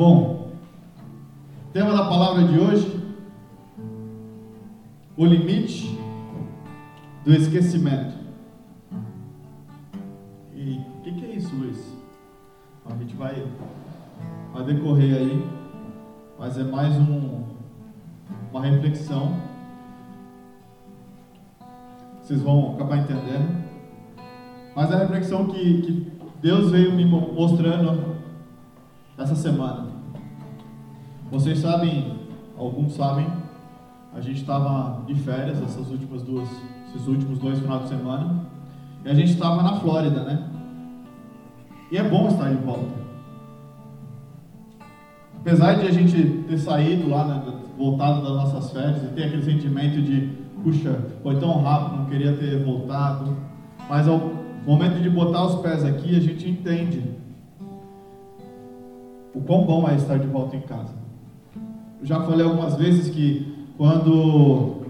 Bom, tema da palavra de hoje: o limite do esquecimento. E o que, que, é isso, Luiz? A gente vai, vai decorrer aí, mas é mais um, uma reflexão. Vocês vão acabar entendendo. Mas é a reflexão que, que Deus veio me mostrando essa semana. Vocês sabem, alguns sabem, a gente estava de férias essas últimas duas, esses últimos dois finais de semana, e a gente estava na Flórida, né? E é bom estar de volta. Apesar de a gente ter saído lá, né, voltado das nossas férias, e ter aquele sentimento de, puxa, foi tão rápido, não queria ter voltado, mas ao momento de botar os pés aqui, a gente entende o quão bom é estar de volta em casa. Eu já falei algumas vezes que quando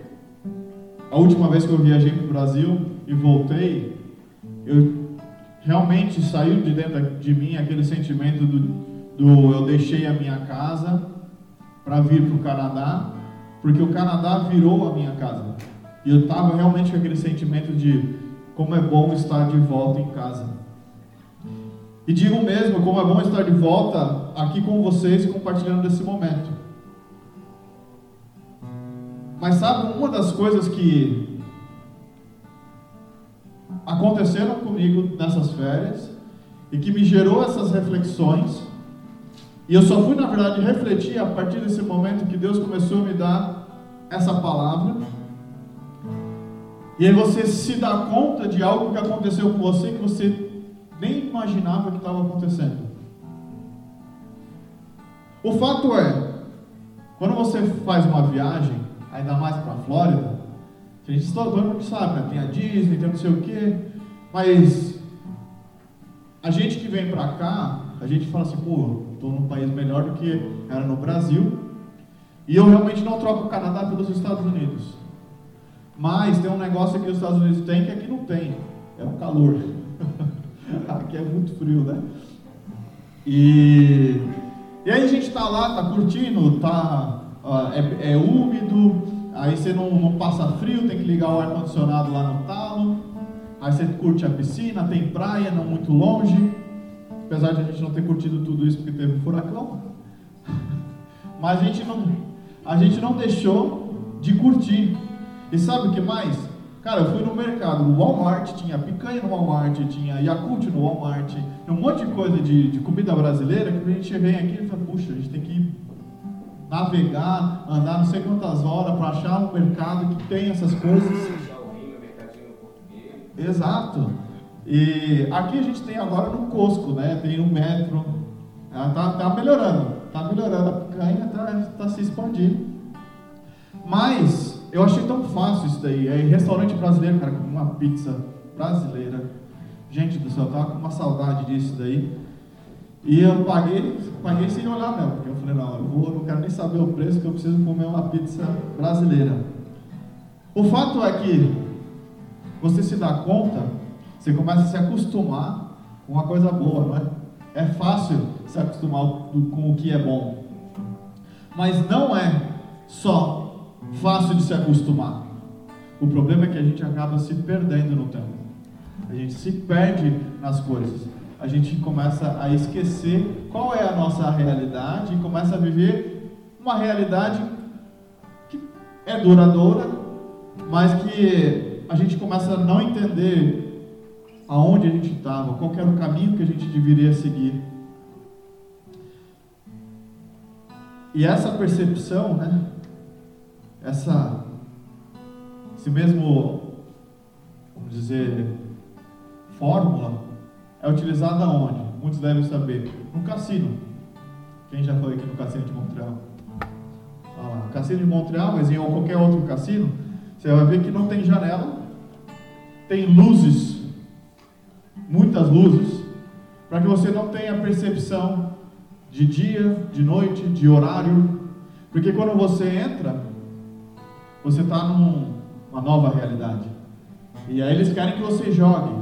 a última vez que eu viajei para o Brasil e voltei, eu realmente saiu de dentro de mim aquele sentimento do, do eu deixei a minha casa para vir para o Canadá, porque o Canadá virou a minha casa. E eu estava realmente com aquele sentimento de como é bom estar de volta em casa. E digo mesmo, como é bom estar de volta aqui com vocês compartilhando desse momento. Mas sabe, uma das coisas que aconteceram comigo nessas férias e que me gerou essas reflexões, e eu só fui, na verdade, refletir a partir desse momento que Deus começou a me dar essa palavra. E aí você se dá conta de algo que aconteceu com você que você nem imaginava que estava acontecendo. O fato é, quando você faz uma viagem, ainda mais para a Flórida, a gente todo mundo sabe, né? tem a Disney, tem não sei o quê, mas a gente que vem para cá, a gente fala assim, pô, estou num país melhor do que era no Brasil, e eu realmente não troco o Canadá pelos Estados Unidos. Mas tem um negócio que os Estados Unidos têm que aqui não tem, é o calor. Aqui é muito frio, né? E, e aí a gente está lá, tá curtindo, tá, uh, é, é, úmido, aí você não, não passa frio, tem que ligar o ar-condicionado lá no talo, aí você curte a piscina, tem praia, não muito longe, apesar de a gente não ter curtido tudo isso porque teve um furacão, mas a gente não, a gente não deixou de curtir. E sabe o que mais? Cara, eu fui no mercado, no Walmart, tinha picanha no Walmart, tinha Yakult no Walmart, um monte de coisa de, de comida brasileira que a gente vem aqui e fala, puxa, a gente tem que navegar, andar não sei quantas horas para achar um mercado que tem essas coisas. Exato. E aqui a gente tem agora no Costco, né? Tem no metro. Ela tá, tá melhorando, tá melhorando a picanha, tá, tá se expandindo. Mas eu achei tão fácil isso daí. É restaurante brasileiro, cara, com uma pizza brasileira. Gente do céu, eu tava com uma saudade disso daí. E eu paguei, paguei sem olhar mesmo, porque eu falei, não, eu vou, não quero nem saber o preço, que eu preciso comer uma pizza brasileira. O fato é que você se dá conta, você começa a se acostumar com uma coisa boa, não é? É fácil se acostumar com o que é bom. Mas não é só fácil de se acostumar. O problema é que a gente acaba se perdendo no tempo. A gente se perde nas coisas. A gente começa a esquecer qual é a nossa realidade e começa a viver uma realidade que é duradoura, mas que a gente começa a não entender aonde a gente estava, qual era o caminho que a gente deveria seguir. E essa percepção, né, essa, esse mesmo, vamos dizer, fórmula é utilizada onde? Muitos devem saber. No cassino. Quem já foi aqui no cassino de Montreal? Ah, cassino de Montreal, mas em qualquer outro cassino, você vai ver que não tem janela, tem luzes, muitas luzes, para que você não tenha percepção de dia, de noite, de horário, porque quando você entra, você está numa nova realidade. E aí eles querem que você jogue.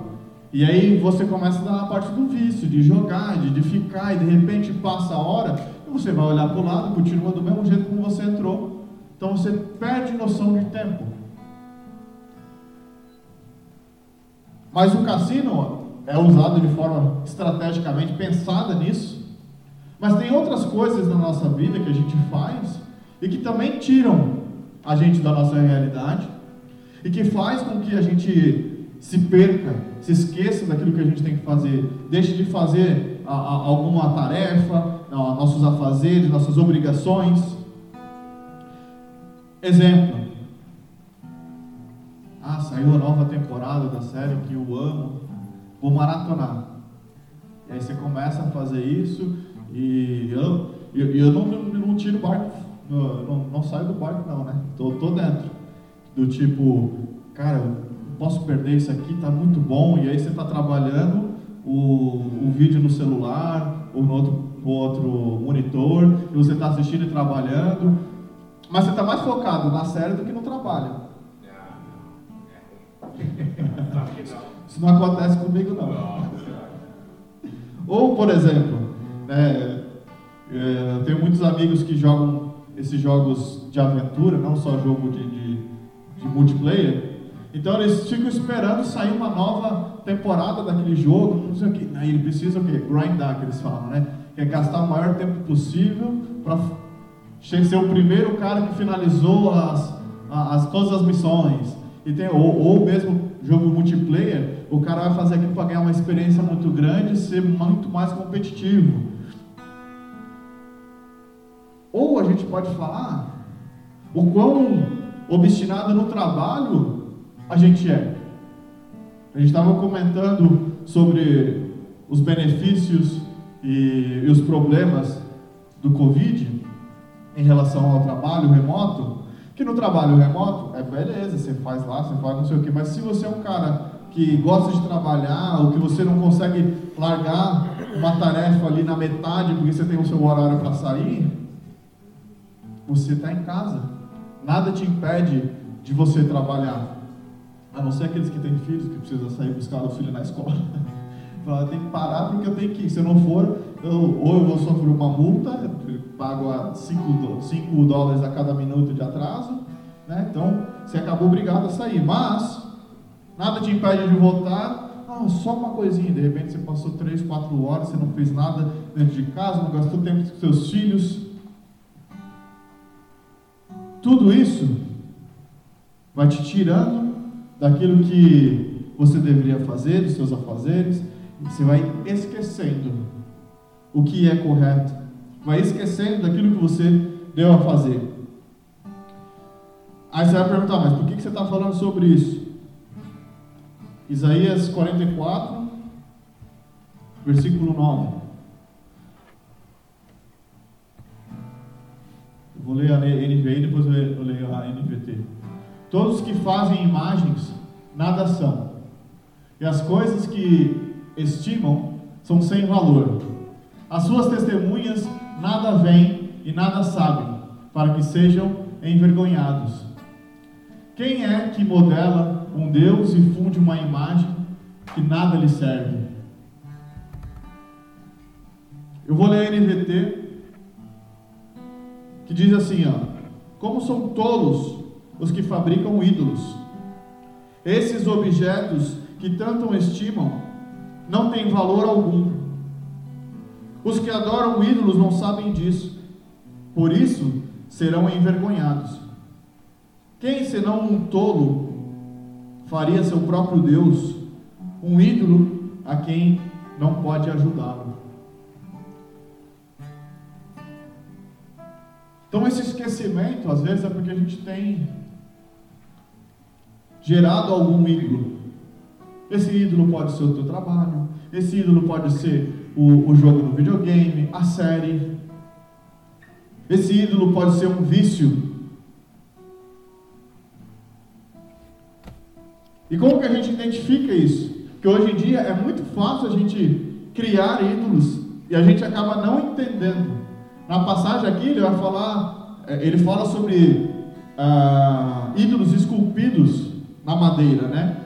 E aí você começa a dar a parte do vício, de jogar, de, de ficar, e de repente passa a hora, você vai olhar para o lado, continua do mesmo jeito como você entrou. Então você perde noção de tempo. Mas o cassino é usado de forma estrategicamente pensada nisso. Mas tem outras coisas na nossa vida que a gente faz e que também tiram a gente da nossa realidade e que faz com que a gente se perca, se esqueça daquilo que a gente tem que fazer, deixe de fazer a, a, alguma tarefa, a, nossos afazeres, nossas obrigações. Exemplo. Ah, saiu a nova temporada da série que eu amo, vou maratonar. E aí você começa a fazer isso e eu, eu, eu não, não, não tiro o barco, não, não, não, saio do barco não, né? Tô, tô dentro. Do tipo, cara, posso perder isso aqui, tá muito bom, e aí você está trabalhando o, o vídeo no celular ou no outro, no outro monitor, e você está assistindo e trabalhando, mas você está mais focado na série do que no trabalho. Isso não acontece comigo não. Ou, por exemplo, né, é, eu tenho muitos amigos que jogam esses jogos de aventura, não só jogo de, de, de multiplayer. Então eles ficam esperando sair uma nova temporada daquele jogo, não sei o que. Aí ele precisa o quê? Grindar, que eles falam, né? Que é gastar o maior tempo possível para ser o primeiro cara que finalizou as, as, todas as missões. E tem, ou, ou mesmo jogo multiplayer, o cara vai fazer aquilo para ganhar uma experiência muito grande e ser muito mais competitivo. Ou a gente pode falar o quão obstinado no trabalho a gente é. A gente estava comentando sobre os benefícios e, e os problemas do Covid em relação ao trabalho remoto. Que no trabalho remoto é beleza, você faz lá, você faz não sei o que, mas se você é um cara que gosta de trabalhar, ou que você não consegue largar uma tarefa ali na metade porque você tem o seu horário para sair, você está em casa. Nada te impede de você trabalhar. A não ser aqueles que têm filhos, que precisam sair buscar o filho na escola. Fala, tem que parar porque eu tenho que ir. Se eu não for, eu, ou eu vou sofrer uma multa, pago 5 dólares a cada minuto de atraso. Né? Então, você acabou obrigado a sair. Mas, nada te impede de voltar. Só uma coisinha. De repente, você passou 3, 4 horas, você não fez nada dentro de casa, não gastou tempo com seus filhos tudo isso vai te tirando daquilo que você deveria fazer, dos seus afazeres, você vai esquecendo o que é correto, vai esquecendo daquilo que você deu a fazer. Aí você vai perguntar, mas por que você está falando sobre isso? Isaías 44, versículo 9. Vou ler a NVI e depois eu leio a NVT. Todos que fazem imagens nada são, e as coisas que estimam são sem valor. As suas testemunhas nada veem e nada sabem, para que sejam envergonhados. Quem é que modela um Deus e funde uma imagem que nada lhe serve? Eu vou ler a NVT que diz assim, ó: Como são tolos os que fabricam ídolos. Esses objetos que tanto estimam não têm valor algum. Os que adoram ídolos não sabem disso. Por isso serão envergonhados. Quem senão um tolo faria seu próprio Deus um ídolo a quem não pode ajudá-lo? Então, esse esquecimento, às vezes, é porque a gente tem gerado algum ídolo. Esse ídolo pode ser o teu trabalho, esse ídolo pode ser o, o jogo no videogame, a série. Esse ídolo pode ser um vício. E como que a gente identifica isso? Que hoje em dia é muito fácil a gente criar ídolos e a gente acaba não entendendo na passagem aqui ele vai falar, é, ele fala sobre ah, ídolos esculpidos na madeira, né?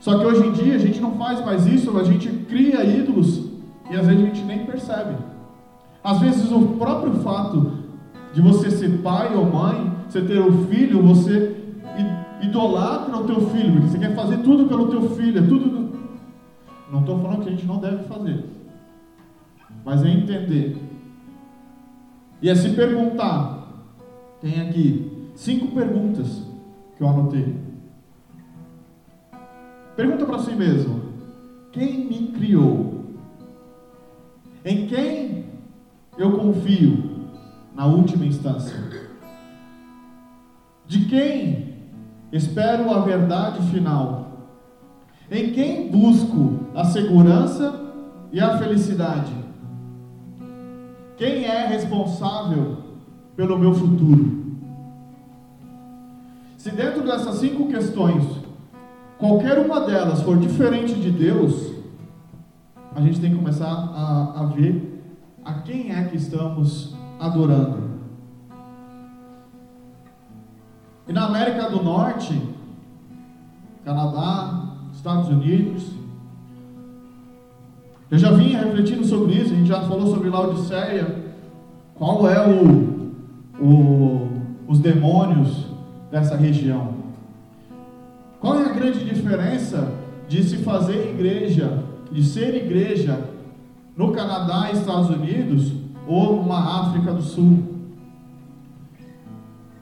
Só que hoje em dia a gente não faz mais isso, a gente cria ídolos e às vezes a gente nem percebe. Às vezes o próprio fato de você ser pai ou mãe, você ter um filho, você idolatra o teu filho, porque você quer fazer tudo pelo teu filho, é tudo. Não estou falando que a gente não deve fazer, mas é entender. E é se perguntar. Tem aqui cinco perguntas que eu anotei. Pergunta para si mesmo: quem me criou? Em quem eu confio na última instância? De quem espero a verdade final? Em quem busco a segurança e a felicidade? Quem é responsável pelo meu futuro? Se dentro dessas cinco questões, qualquer uma delas for diferente de Deus, a gente tem que começar a, a ver a quem é que estamos adorando. E na América do Norte, Canadá, Estados Unidos, eu já vinha refletindo sobre isso, a gente já falou sobre Laodiceia, qual é o, o, os demônios dessa região. Qual é a grande diferença de se fazer igreja, de ser igreja no Canadá e Estados Unidos ou numa África do Sul?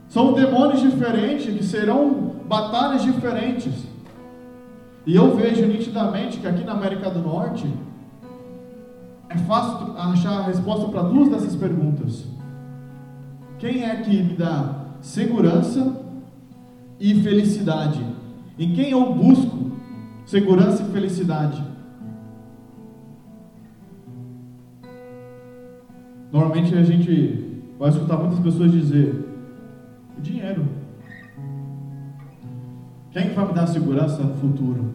São demônios diferentes que serão batalhas diferentes. E eu vejo nitidamente que aqui na América do Norte é fácil achar a resposta para duas dessas perguntas. Quem é que me dá segurança e felicidade? Em quem eu busco segurança e felicidade? Normalmente a gente vai escutar muitas pessoas dizer: o dinheiro. Quem vai me dar segurança no futuro?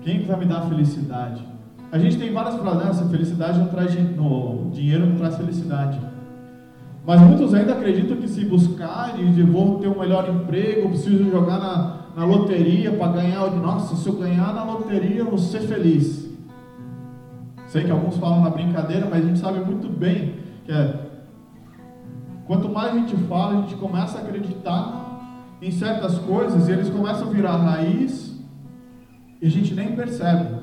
Quem vai me dar felicidade? A gente tem várias frases, né? felicidade não traz no, dinheiro não traz felicidade. Mas muitos ainda acreditam que se buscar e vou ter um melhor emprego, preciso jogar na, na loteria para ganhar. Nossa, se eu ganhar na loteria, eu vou ser feliz. Sei que alguns falam na brincadeira, mas a gente sabe muito bem que é, quanto mais a gente fala, a gente começa a acreditar em certas coisas e eles começam a virar raiz e a gente nem percebe.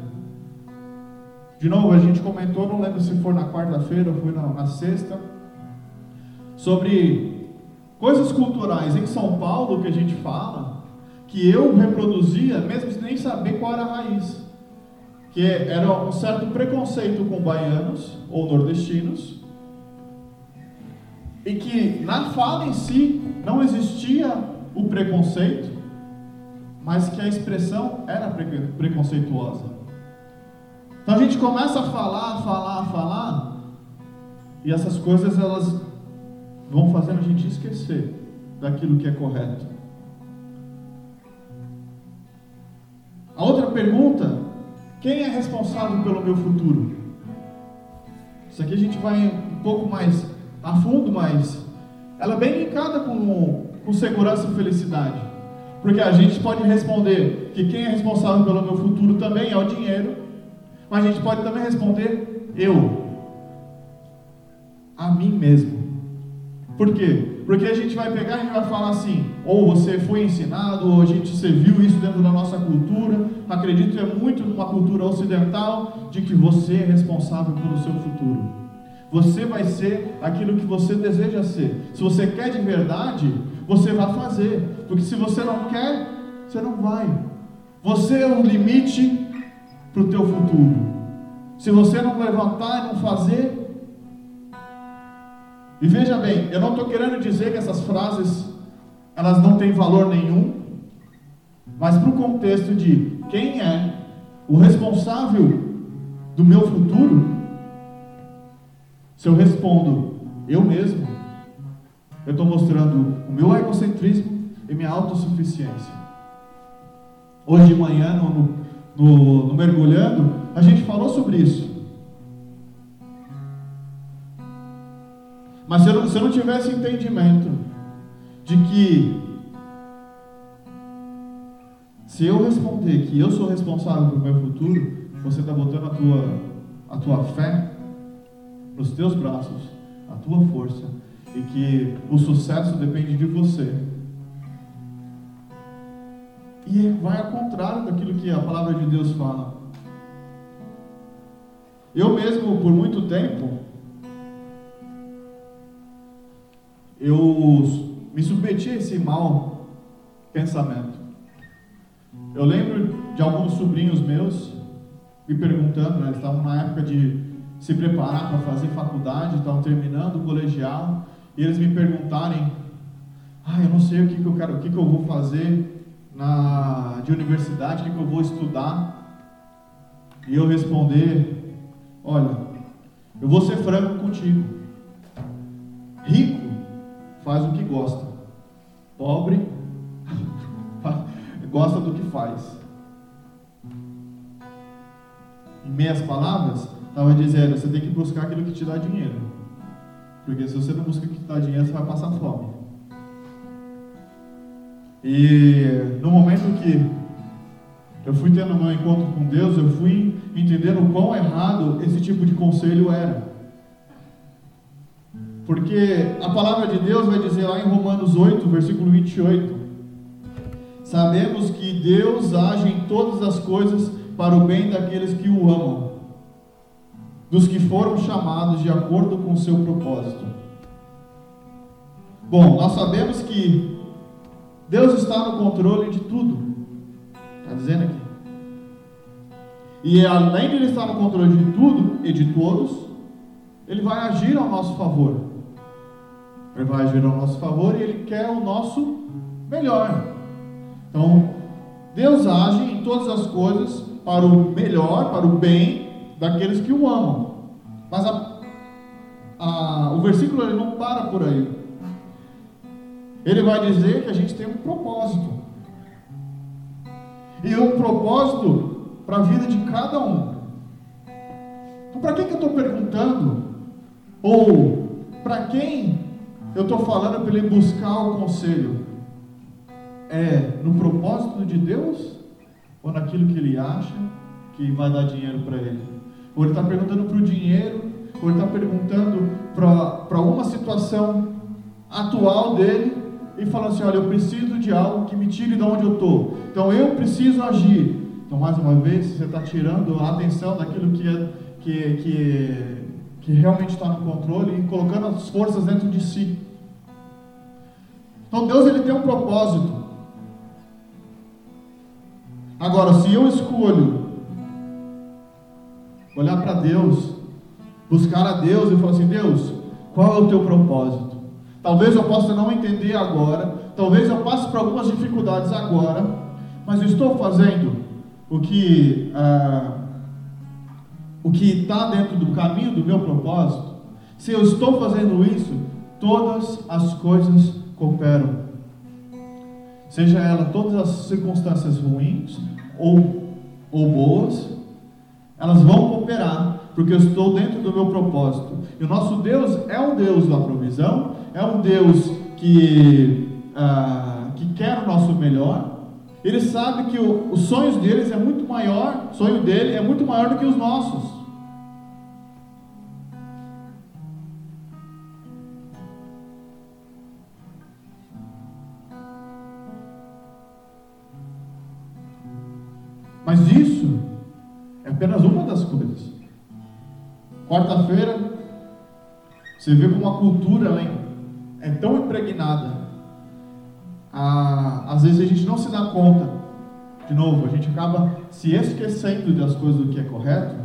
De novo, a gente comentou, não lembro se foi na quarta-feira ou foi na, na sexta, sobre coisas culturais em São Paulo que a gente fala, que eu reproduzia, mesmo sem nem saber qual era a raiz. Que era um certo preconceito com baianos ou nordestinos, e que na fala em si não existia o preconceito, mas que a expressão era preconceituosa. Então a gente começa a falar, falar, falar, e essas coisas elas vão fazendo a gente esquecer daquilo que é correto. Pergunta: quem é responsável pelo meu futuro? Isso aqui a gente vai um pouco mais a fundo, mas ela é bem linkada com, com segurança e felicidade. Porque a gente pode responder que quem é responsável pelo meu futuro também é o dinheiro, mas a gente pode também responder eu, a mim mesmo. Por quê? Porque a gente vai pegar e vai falar assim, ou você foi ensinado, ou a gente você viu isso dentro da nossa cultura. Acredito que é muito numa cultura ocidental de que você é responsável pelo seu futuro. Você vai ser aquilo que você deseja ser. Se você quer de verdade, você vai fazer. Porque se você não quer, você não vai. Você é o limite para o teu futuro. Se você não levantar e não fazer. E veja bem, eu não estou querendo dizer que essas frases elas não têm valor nenhum, mas para o contexto de quem é o responsável do meu futuro, se eu respondo eu mesmo, eu estou mostrando o meu egocentrismo e minha autossuficiência. Hoje de manhã, no, no, no Mergulhando, a gente falou sobre isso. Mas se eu, não, se eu não tivesse entendimento de que se eu responder que eu sou responsável pelo meu futuro, você está botando a tua, a tua fé nos teus braços, a tua força e que o sucesso depende de você. E vai ao contrário daquilo que a palavra de Deus fala. Eu mesmo, por muito tempo, eu me submeti a esse mau pensamento. Eu lembro de alguns sobrinhos meus me perguntando, né, eles estavam na época de se preparar para fazer faculdade, estavam terminando o colegial, e eles me perguntarem, ah, eu não sei o que, que eu quero, o que, que eu vou fazer na, de universidade, o que, que eu vou estudar. E eu responder, olha, eu vou ser franco contigo. Rico faz o que gosta. Pobre gosta do que faz. Em meias palavras, estava dizendo, você tem que buscar aquilo que te dá dinheiro. Porque se você não busca o que te dá dinheiro, você vai passar fome. E no momento que eu fui tendo meu encontro com Deus, eu fui entendendo o quão errado esse tipo de conselho era. Porque a palavra de Deus vai dizer lá em Romanos 8, versículo 28, Sabemos que Deus age em todas as coisas para o bem daqueles que o amam, dos que foram chamados de acordo com o seu propósito. Bom, nós sabemos que Deus está no controle de tudo. Está dizendo aqui. E além de Ele estar no controle de tudo e de todos, Ele vai agir ao nosso favor. Ele vai agir ao nosso favor e Ele quer o nosso melhor. Então, Deus age em todas as coisas para o melhor, para o bem daqueles que o amam. Mas a, a, o versículo ele não para por aí. Ele vai dizer que a gente tem um propósito. E um propósito para a vida de cada um. Então, para que, que eu estou perguntando? Ou para quem eu estou falando para ele buscar o conselho? É no propósito de Deus ou naquilo que ele acha que vai dar dinheiro para ele? Ou ele está perguntando para o dinheiro, ou ele está perguntando para uma situação atual dele e falando assim: olha, eu preciso de algo que me tire de onde eu estou. Então eu preciso agir. Então, mais uma vez, você está tirando a atenção daquilo que, é, que, que, que realmente está no controle e colocando as forças dentro de si. Então, Deus ele tem um propósito. Agora, se eu escolho olhar para Deus, buscar a Deus e falar assim: Deus, qual é o teu propósito? Talvez eu possa não entender agora, talvez eu passe por algumas dificuldades agora, mas eu estou fazendo o que ah, o que está dentro do caminho do meu propósito. Se eu estou fazendo isso, todas as coisas cooperam seja ela todas as circunstâncias ruins ou, ou boas, elas vão cooperar, porque eu estou dentro do meu propósito. E o nosso Deus é um Deus da provisão, é um Deus que, ah, que quer o nosso melhor. Ele sabe que o, os sonhos deles é muito maior, o sonho dele é muito maior do que os nossos. Mas isso é apenas uma das coisas. Quarta-feira, você vê como a cultura é tão impregnada. Ah, às vezes a gente não se dá conta. De novo, a gente acaba se esquecendo das coisas do que é correto.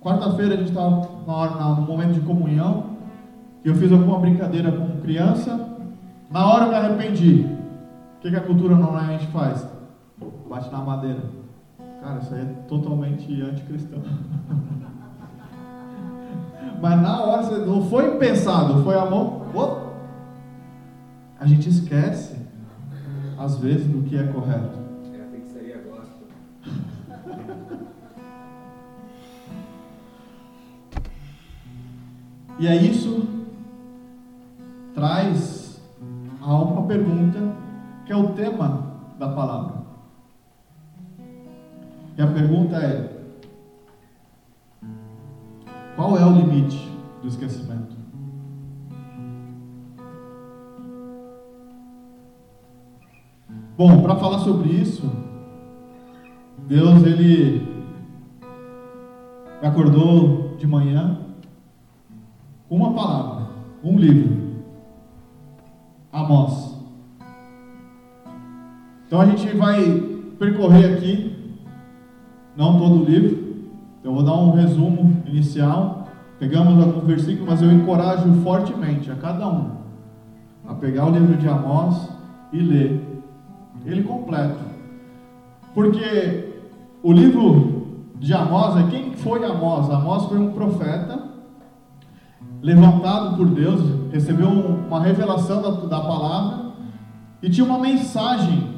Quarta-feira a gente estava no momento de comunhão. E eu fiz alguma brincadeira com criança. Na hora eu me arrependi. O que, que a cultura normalmente faz? bate na madeira. Cara, isso aí é totalmente anticristão. Mas na hora não foi pensado, foi a mão. Oh! A gente esquece, às vezes, do que é correto. É a e é isso traz a uma pergunta que é o tema da palavra. E a pergunta é: qual é o limite do esquecimento. Bom, para falar sobre isso, Deus ele me acordou de manhã com uma palavra, um livro, Amós. Então a gente vai percorrer aqui, não todo o livro, eu vou dar um resumo inicial. Pegamos alguns versículos, mas eu encorajo fortemente a cada um a pegar o livro de Amós e ler ele completo. Porque o livro de Amós é quem foi Amós? Amós foi um profeta levantado por Deus, recebeu uma revelação da, da palavra e tinha uma mensagem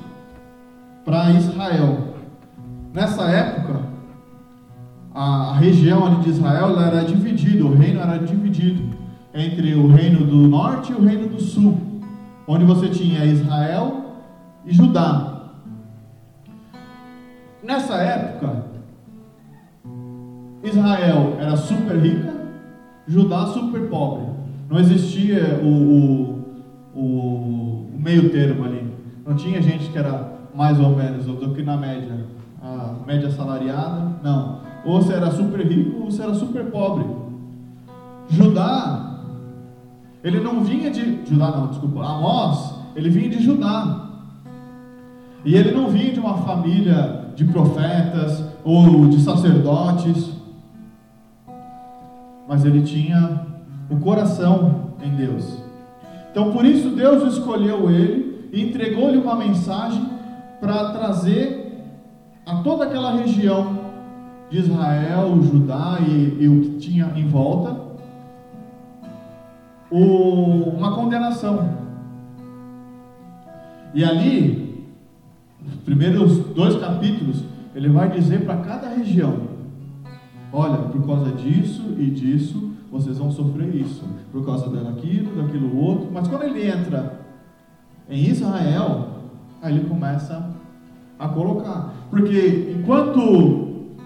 para Israel. Nessa época, a região de Israel era dividida, o reino era dividido entre o reino do norte e o reino do sul, onde você tinha Israel e Judá. Nessa época, Israel era super rica, Judá super pobre. Não existia o, o, o, o meio termo ali. Não tinha gente que era mais ou menos do que na média, a média salariada. Não. Ou você era super rico ou você era super pobre. Judá, ele não vinha de. Judá não, desculpa. Amós, ele vinha de Judá. E ele não vinha de uma família de profetas ou de sacerdotes, mas ele tinha o coração em Deus. Então por isso Deus escolheu ele e entregou-lhe uma mensagem para trazer a toda aquela região de Israel, Judá e, e o que tinha em volta o, uma condenação. E ali primeiros dois capítulos, ele vai dizer para cada região: olha, por causa disso e disso, vocês vão sofrer isso, por causa daquilo, daquilo outro. Mas quando ele entra em Israel, aí ele começa a colocar. Porque enquanto,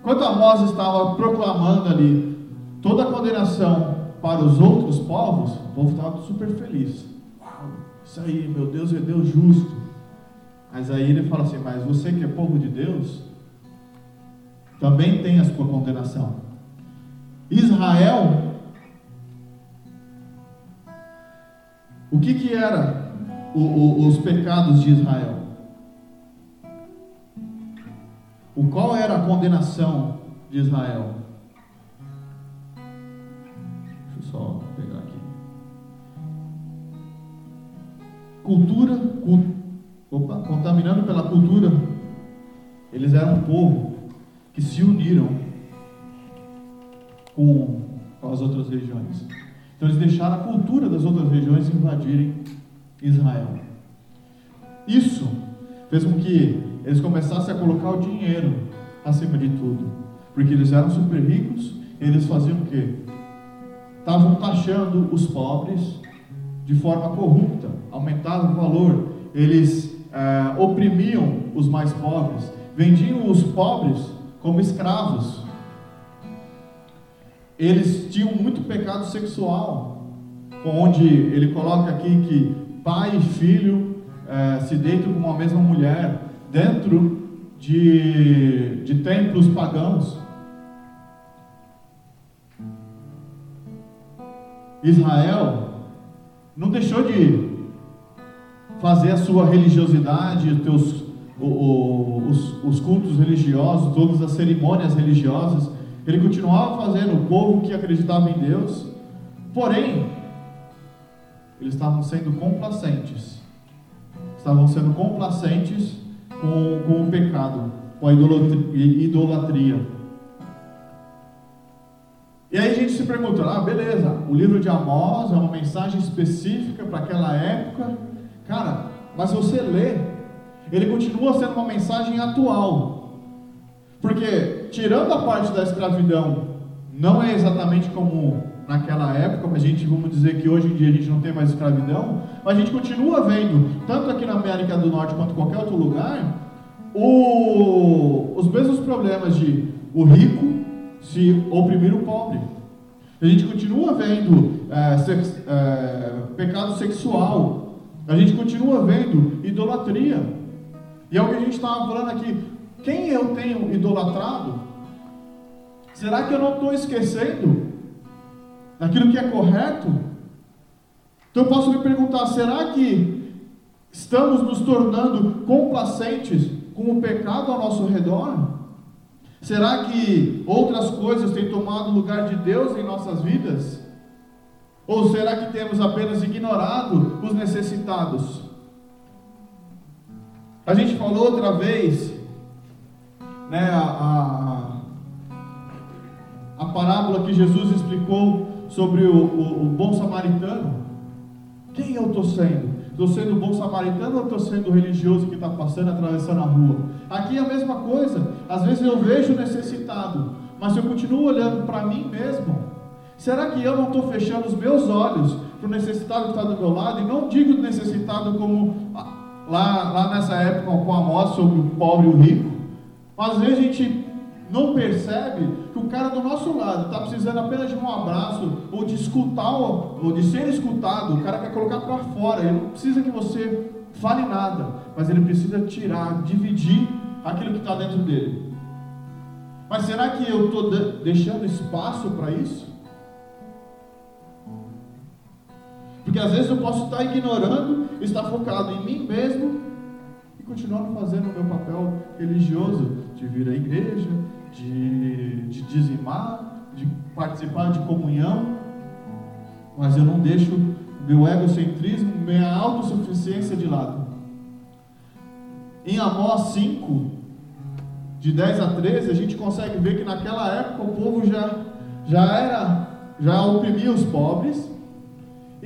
enquanto Amós estava proclamando ali toda a condenação para os outros povos, o povo estava super feliz. Uau, isso aí, meu Deus é Deus justo. Mas aí ele fala assim: Mas você que é povo de Deus, também tem a sua condenação. Israel, o que, que era o, o, os pecados de Israel? O qual era a condenação de Israel? Deixa eu só pegar aqui. Cultura, cultura pela cultura. Eles eram um povo que se uniram com, com as outras regiões. Então eles deixaram a cultura das outras regiões invadirem Israel. Isso fez com que eles começassem a colocar o dinheiro acima de tudo. Porque eles eram super ricos, eles faziam o quê? Estavam taxando os pobres de forma corrupta, aumentavam o valor, eles é, oprimiam os mais pobres, vendiam os pobres como escravos. Eles tinham muito pecado sexual, onde ele coloca aqui que pai e filho é, se deitam com uma mesma mulher dentro de, de templos pagãos. Israel não deixou de fazer a sua religiosidade, os, teus, o, o, os, os cultos religiosos, todas as cerimônias religiosas. Ele continuava fazendo o povo que acreditava em Deus, porém, eles estavam sendo complacentes. Estavam sendo complacentes com, com o pecado, com a idolatria. E aí a gente se pergunta, ah, beleza, o livro de Amós é uma mensagem específica para aquela época, Cara, mas você lê, ele continua sendo uma mensagem atual. Porque, tirando a parte da escravidão, não é exatamente como naquela época, mas a gente, vamos dizer que hoje em dia a gente não tem mais escravidão, mas a gente continua vendo, tanto aqui na América do Norte quanto em qualquer outro lugar, o, os mesmos problemas de o rico se oprimir o pobre. A gente continua vendo é, sex, é, pecado sexual. A gente continua vendo idolatria. E é o que a gente estava falando aqui. Quem eu tenho idolatrado? Será que eu não estou esquecendo daquilo que é correto? Então eu posso me perguntar: será que estamos nos tornando complacentes com o pecado ao nosso redor? Será que outras coisas têm tomado lugar de Deus em nossas vidas? Ou será que temos apenas ignorado os necessitados? A gente falou outra vez, né, a, a, a parábola que Jesus explicou sobre o, o, o bom samaritano. Quem eu estou sendo? Estou sendo bom samaritano ou estou sendo religioso que está passando, atravessando a rua? Aqui é a mesma coisa. Às vezes eu vejo necessitado, mas eu continuo olhando para mim mesmo. Será que eu não estou fechando os meus olhos para o necessitado que está do meu lado? E não digo necessitado como lá, lá nessa época com a moda sobre o pobre e o rico. Mas às vezes a gente não percebe que o cara do nosso lado está precisando apenas de um abraço, ou de escutar, ou de ser escutado. O cara quer colocar para fora, ele não precisa que você fale nada, mas ele precisa tirar, dividir aquilo que está dentro dele. Mas será que eu estou deixando espaço para isso? Porque às vezes eu posso estar ignorando, estar focado em mim mesmo e continuando fazendo o meu papel religioso de vir à igreja, de, de dizimar, de participar de comunhão, mas eu não deixo meu egocentrismo, minha autossuficiência de lado. Em Amós 5, de 10 a 13, a gente consegue ver que naquela época o povo já, já era, já oprimia os pobres,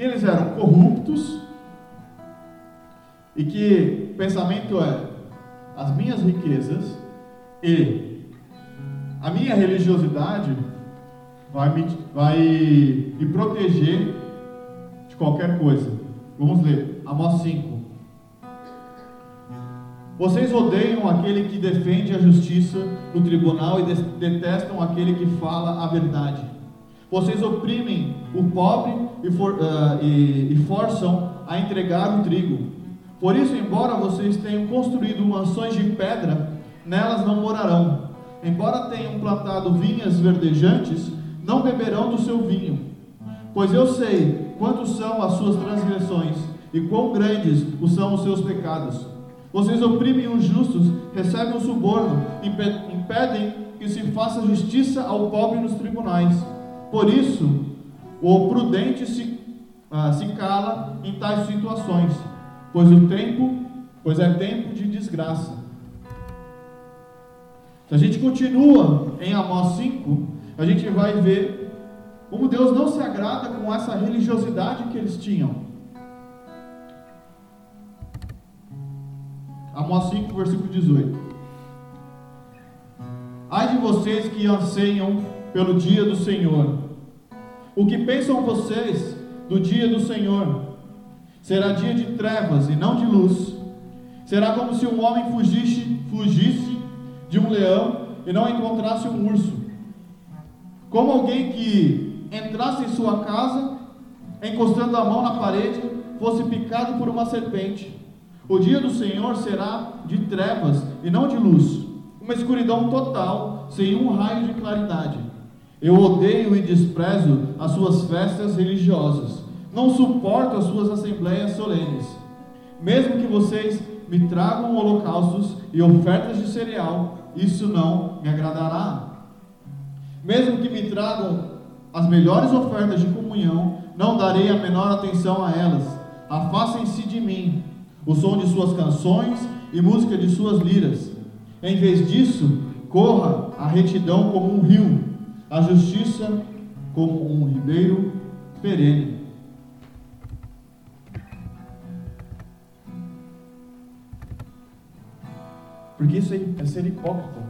e eles eram corruptos, e que o pensamento é as minhas riquezas e a minha religiosidade vai me, vai me proteger de qualquer coisa. Vamos ler, Amós 5. Vocês odeiam aquele que defende a justiça no tribunal e detestam aquele que fala a verdade. Vocês oprimem o pobre e, for, uh, e, e forçam a entregar o trigo. Por isso, embora vocês tenham construído mansões de pedra, nelas não morarão embora tenham plantado vinhas verdejantes, não beberão do seu vinho. Pois eu sei quantos são as suas transgressões e quão grandes são os seus pecados. Vocês oprimem os justos, recebem o suborno, impedem que se faça justiça ao pobre nos tribunais. Por isso, o prudente se, ah, se cala em tais situações, pois o tempo, pois é tempo de desgraça. Se a gente continua em Amós 5, a gente vai ver como Deus não se agrada com essa religiosidade que eles tinham. Amós 5, versículo 18. Ai de vocês que anseiam pelo dia do Senhor. O que pensam vocês do dia do Senhor? Será dia de trevas e não de luz. Será como se um homem fugisse, fugisse de um leão e não encontrasse um urso. Como alguém que entrasse em sua casa, encostando a mão na parede, fosse picado por uma serpente. O dia do Senhor será de trevas e não de luz, uma escuridão total, sem um raio de claridade. Eu odeio e desprezo as suas festas religiosas, não suporto as suas assembleias solenes. Mesmo que vocês me tragam holocaustos e ofertas de cereal, isso não me agradará. Mesmo que me tragam as melhores ofertas de comunhão, não darei a menor atenção a elas. Afastem-se de mim o som de suas canções e música de suas liras. Em vez disso, corra a retidão como um rio, a justiça como um ribeiro perene. Porque isso é ser hipócrita.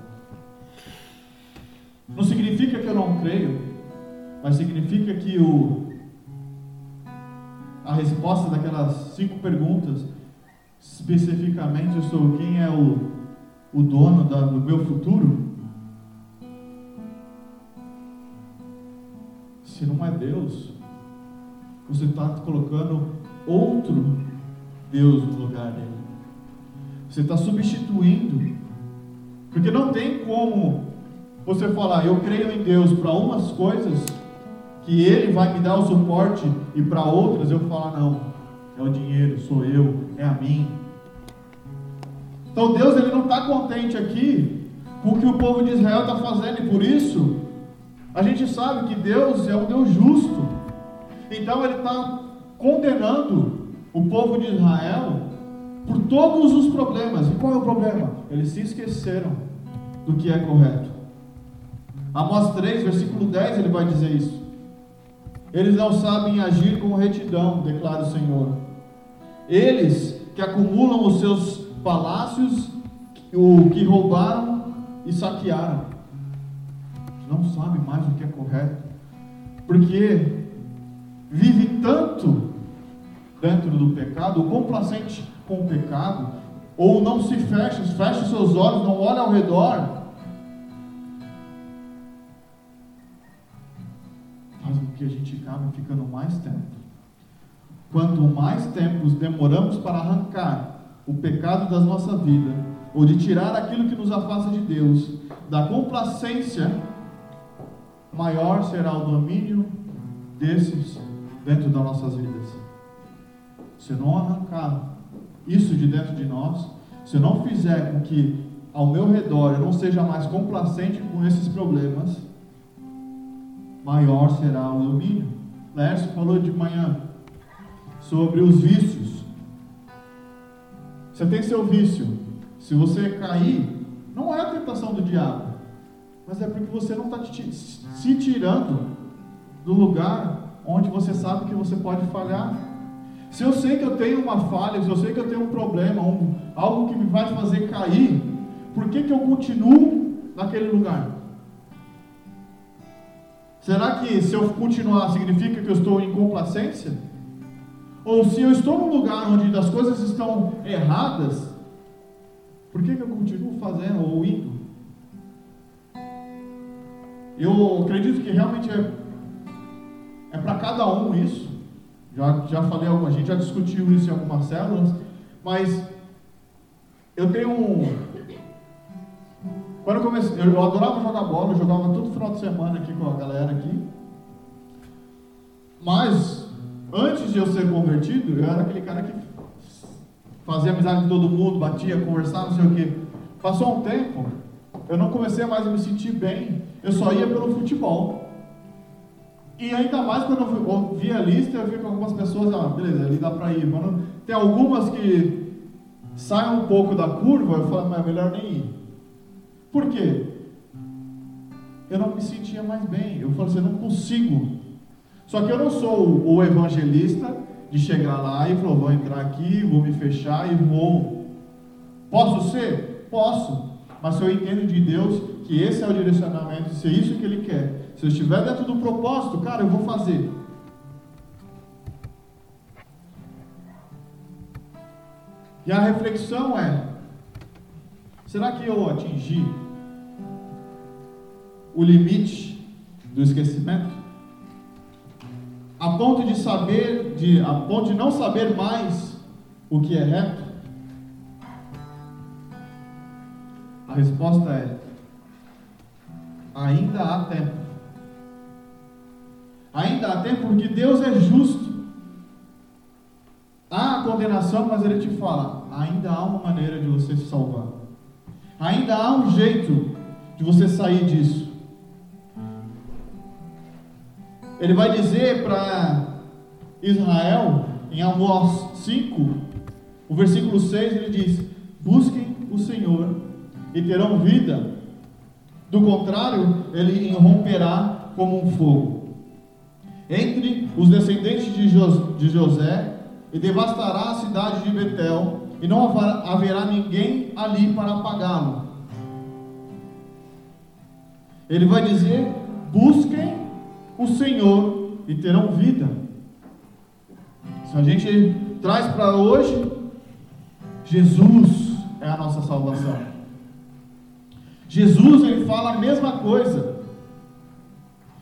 Não significa que eu não creio, mas significa que o, a resposta daquelas cinco perguntas, especificamente sou quem é o, o dono da, do meu futuro, se não é Deus, você está colocando outro Deus no lugar dele. Você está substituindo. Porque não tem como você falar, eu creio em Deus para umas coisas, que Ele vai me dar o suporte, e para outras eu falar, não, é o dinheiro, sou eu, é a mim. Então Deus ele não está contente aqui com o que o povo de Israel está fazendo, e por isso a gente sabe que Deus é um Deus justo. Então ele está condenando o povo de Israel por todos os problemas. E qual é o problema? Eles se esqueceram do que é correto. Amós 3, versículo 10, ele vai dizer isso. Eles não sabem agir com retidão, declara o Senhor. Eles que acumulam os seus palácios, o que roubaram e saquearam. Não sabem mais o que é correto. Porque vive tanto dentro do pecado, complacente com o pecado, ou não se fecha, fecha os seus olhos, não olha ao redor. Faz com que a gente acabe ficando mais tempo. Quanto mais tempos demoramos para arrancar o pecado da nossa vida, ou de tirar aquilo que nos afasta de Deus, da complacência, maior será o domínio desses dentro das nossas vidas. Se não arrancar isso de dentro de nós, se eu não fizer com que ao meu redor eu não seja mais complacente com esses problemas, maior será o domínio. Lércio falou de manhã sobre os vícios. Você tem seu vício. Se você cair, não é a tentação do diabo, mas é porque você não está se tirando do lugar onde você sabe que você pode falhar. Se eu sei que eu tenho uma falha, se eu sei que eu tenho um problema, um, algo que me vai fazer cair, por que, que eu continuo naquele lugar? Será que se eu continuar significa que eu estou em complacência? Ou se eu estou num lugar onde as coisas estão erradas, por que, que eu continuo fazendo ou indo? Eu acredito que realmente é é para cada um isso. Já, já falei, a gente já discutiu isso em algumas células, mas eu tenho um. Quando eu comecei, eu adorava jogar bola, eu jogava todo final de semana aqui com a galera aqui. Mas, antes de eu ser convertido, eu era aquele cara que fazia amizade com todo mundo, batia, conversava, não sei o quê. Passou um tempo, eu não comecei mais a me sentir bem, eu só ia pelo futebol. E ainda mais quando eu vi a lista, eu vi com algumas pessoas, ah, beleza, ali dá para ir. Quando tem algumas que saem um pouco da curva, eu falo, mas é melhor nem ir. Por quê? Eu não me sentia mais bem. Eu falei assim, eu não consigo. Só que eu não sou o evangelista de chegar lá e falar, vou entrar aqui, vou me fechar e vou. Posso ser? Posso. Mas se eu entendo de Deus que esse é o direcionamento, se é isso que Ele quer, se eu estiver dentro do propósito, cara, eu vou fazer. E a reflexão é: será que eu atingi o limite do esquecimento? A ponto de saber, de, a ponto de não saber mais o que é reto? A resposta é: ainda há tempo. Ainda há tempo porque Deus é justo. Há a condenação, mas Ele te fala: ainda há uma maneira de você se salvar. Ainda há um jeito de você sair disso. Ele vai dizer para Israel, em Amós 5, o versículo 6, ele diz: Busquem o Senhor e terão vida, do contrário, ele irromperá como um fogo entre os descendentes de, José e devastará a cidade de Betel, e não haverá ninguém ali para apagá-lo. Ele vai dizer: busquem o Senhor e terão vida. Se a gente traz para hoje, Jesus é a nossa salvação. Jesus ele fala a mesma coisa.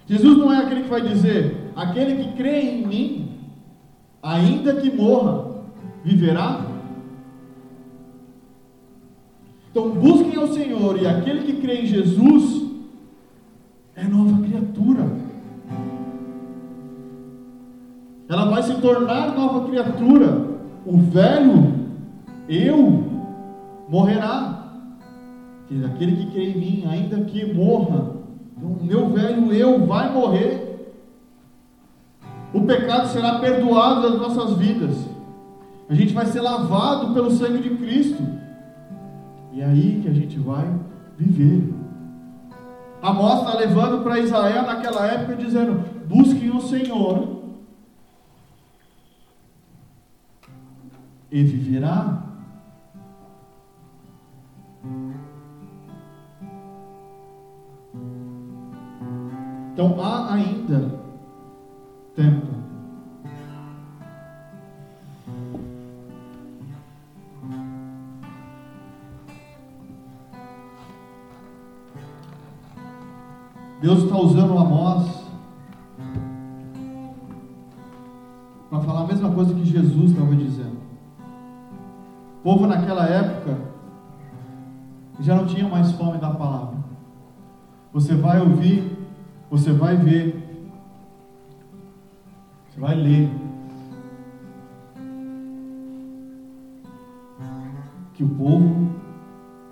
Jesus não é aquele que vai dizer: aquele que crê em mim, ainda que morra, viverá. Então busquem ao Senhor, e aquele que crê em Jesus é nova criatura. Ela vai se tornar nova criatura. O velho, eu, morrerá. Aquele que crê em mim, ainda que morra, então, o meu velho eu vai morrer. O pecado será perdoado das nossas vidas. A gente vai ser lavado pelo sangue de Cristo. E é aí que a gente vai viver. Amós está levando para Israel naquela época dizendo: busquem o Senhor e viverá. Então há ainda tempo. Deus está usando Amós para falar a mesma coisa que Jesus estava dizendo. O povo naquela época já não tinha mais fome da palavra. Você vai ouvir você vai ver, você vai ler que o povo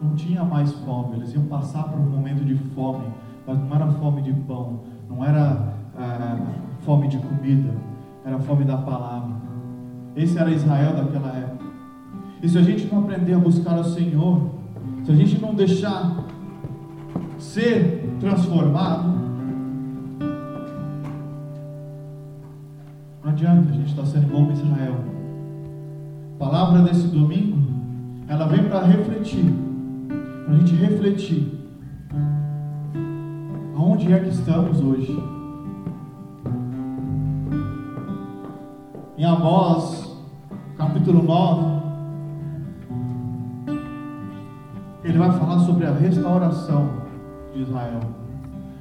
não tinha mais fome, eles iam passar por um momento de fome, mas não era fome de pão, não era ah, fome de comida, era fome da palavra. Esse era Israel daquela época. E se a gente não aprender a buscar o Senhor, se a gente não deixar ser transformado, adianta a gente estar sendo como Israel. A palavra desse domingo, ela vem para refletir, para a gente refletir. Aonde é que estamos hoje? Em Amós, capítulo 9, ele vai falar sobre a restauração de Israel.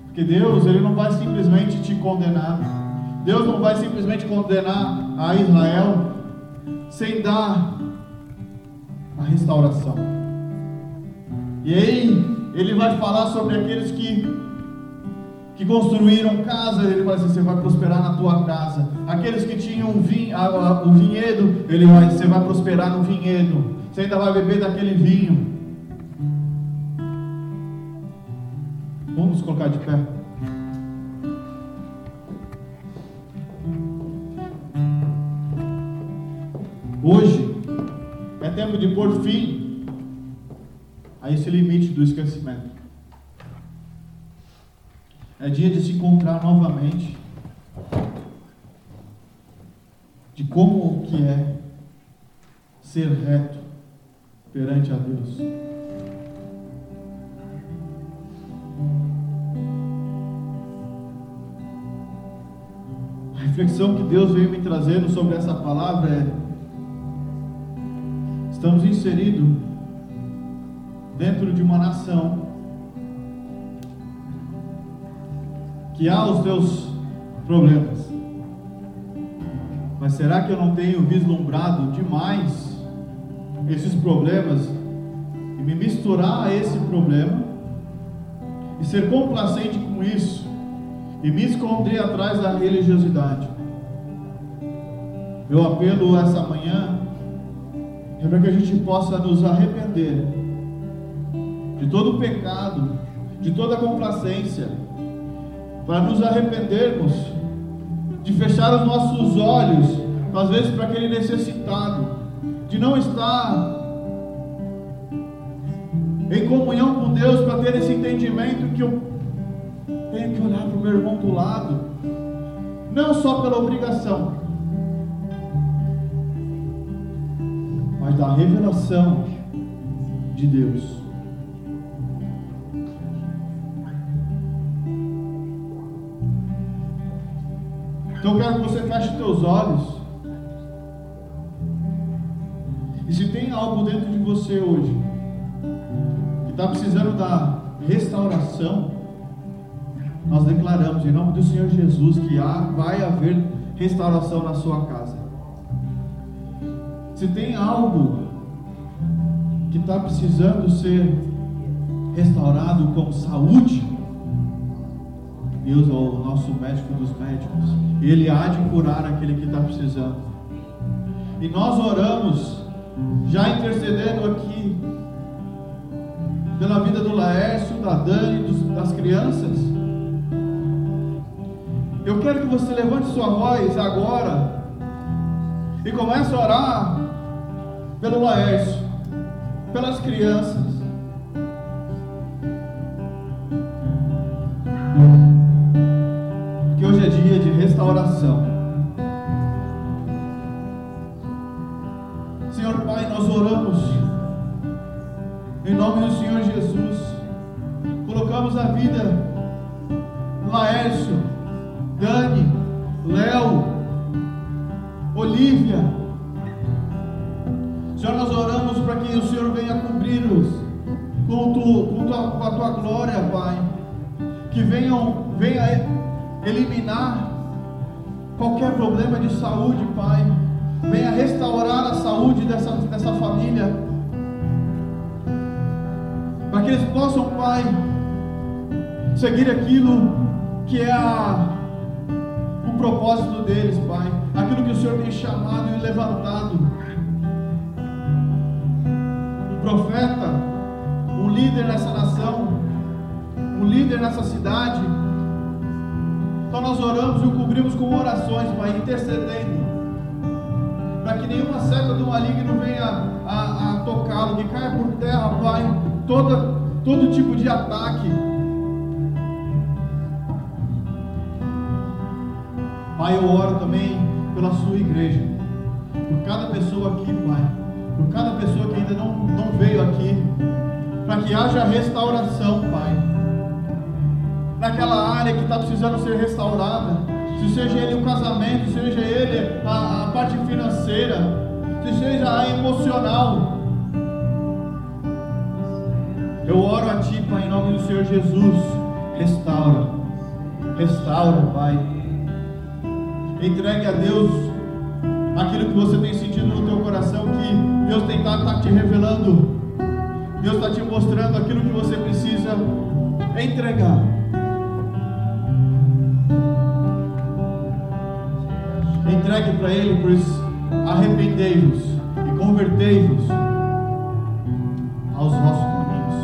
Porque Deus, ele não vai simplesmente te condenar. Deus não vai simplesmente condenar a Israel sem dar a restauração. E aí, ele vai falar sobre aqueles que que construíram casa, ele vai dizer, você vai prosperar na tua casa. Aqueles que tinham o vinhedo, ele vai, você vai prosperar no vinhedo. Você ainda vai beber daquele vinho. Vamos colocar de pé. Tempo de pôr fim a esse limite do esquecimento. É dia de se encontrar novamente de como que é ser reto perante a Deus. A reflexão que Deus veio me trazendo sobre essa palavra é Estamos inseridos dentro de uma nação que há os seus problemas. Mas será que eu não tenho vislumbrado demais esses problemas e me misturar a esse problema e ser complacente com isso e me esconder atrás da religiosidade? Meu apelo essa manhã é para que a gente possa nos arrepender de todo o pecado, de toda a complacência, para nos arrependermos de fechar os nossos olhos, às vezes para aquele necessitado, de não estar em comunhão com Deus para ter esse entendimento que eu tenho que olhar para o meu irmão do lado, não só pela obrigação, mas da revelação de Deus. Então eu quero que você feche os teus olhos. E se tem algo dentro de você hoje que está precisando da restauração, nós declaramos em nome do Senhor Jesus que há, vai haver restauração na sua casa. Se tem algo que está precisando ser restaurado como saúde, Deus é o nosso médico dos médicos. Ele há de curar aquele que está precisando. E nós oramos, já intercedendo aqui, pela vida do Laércio, da Dani, dos, das crianças. Eu quero que você levante sua voz agora e comece a orar pelo Laércio, pelas crianças. Que hoje é dia de restauração. Eliminar qualquer problema de saúde, Pai. Venha restaurar a saúde dessa, dessa família. Para que eles possam, Pai, seguir aquilo que é a, o propósito deles, Pai. Aquilo que o Senhor tem chamado e levantado. Um profeta, um líder nessa nação, um líder nessa cidade. Então nós oramos e o cobrimos com orações, Pai, intercedendo. Para que nenhuma seta do maligno venha a, a tocá-lo, que caia por terra, Pai, toda, todo tipo de ataque. Pai, eu oro também pela sua igreja, por cada pessoa aqui, Pai, por cada pessoa que ainda não, não veio aqui, para que haja restauração, Pai, naquela área que está precisando ser restaurada, se seja ele o casamento, seja ele a, a parte financeira, se seja a emocional. Eu oro a Ti, Pai, em nome do Senhor Jesus, restaura, restaura, Pai Entregue a Deus aquilo que você tem sentido no teu coração, que Deus tem estar tá te revelando. Deus está te mostrando aquilo que você precisa entregar. Entregue para Ele, pois arrependei-vos e convertei-vos aos vossos caminhos.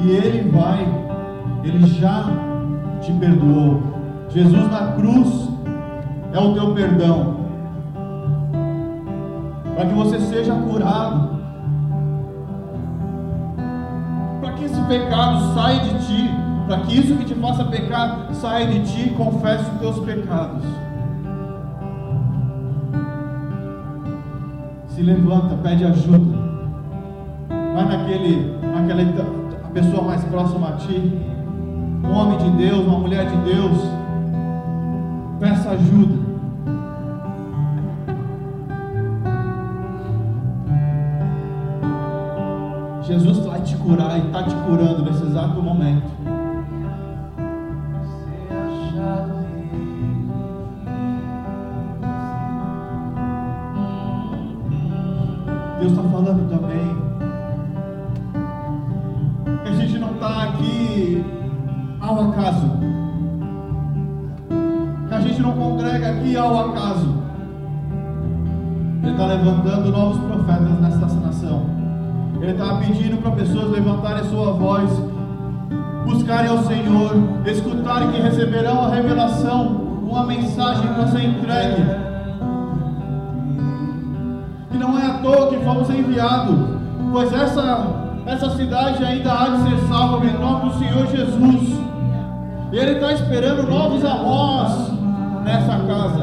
E Ele vai, Ele já te perdoou. Jesus na cruz é o teu perdão. Para que você seja curado. Para que esse pecado saia de ti. Para que isso que te faça pecar saia de ti e confesse os teus pecados. Se levanta, pede ajuda. Vai naquele, naquela a pessoa mais próxima a ti um homem de Deus, uma mulher de Deus, peça ajuda. Jesus vai te curar e está te curando nesse exato momento. Levantando novos profetas nessa nação. Ele está pedindo para pessoas levantarem sua voz, buscarem ao Senhor, escutarem que receberão a revelação, uma mensagem para ser entregue. Que não é à toa que fomos enviados, pois essa, essa cidade ainda há de ser salva em nome do Senhor Jesus. E Ele está esperando novos avós nessa casa.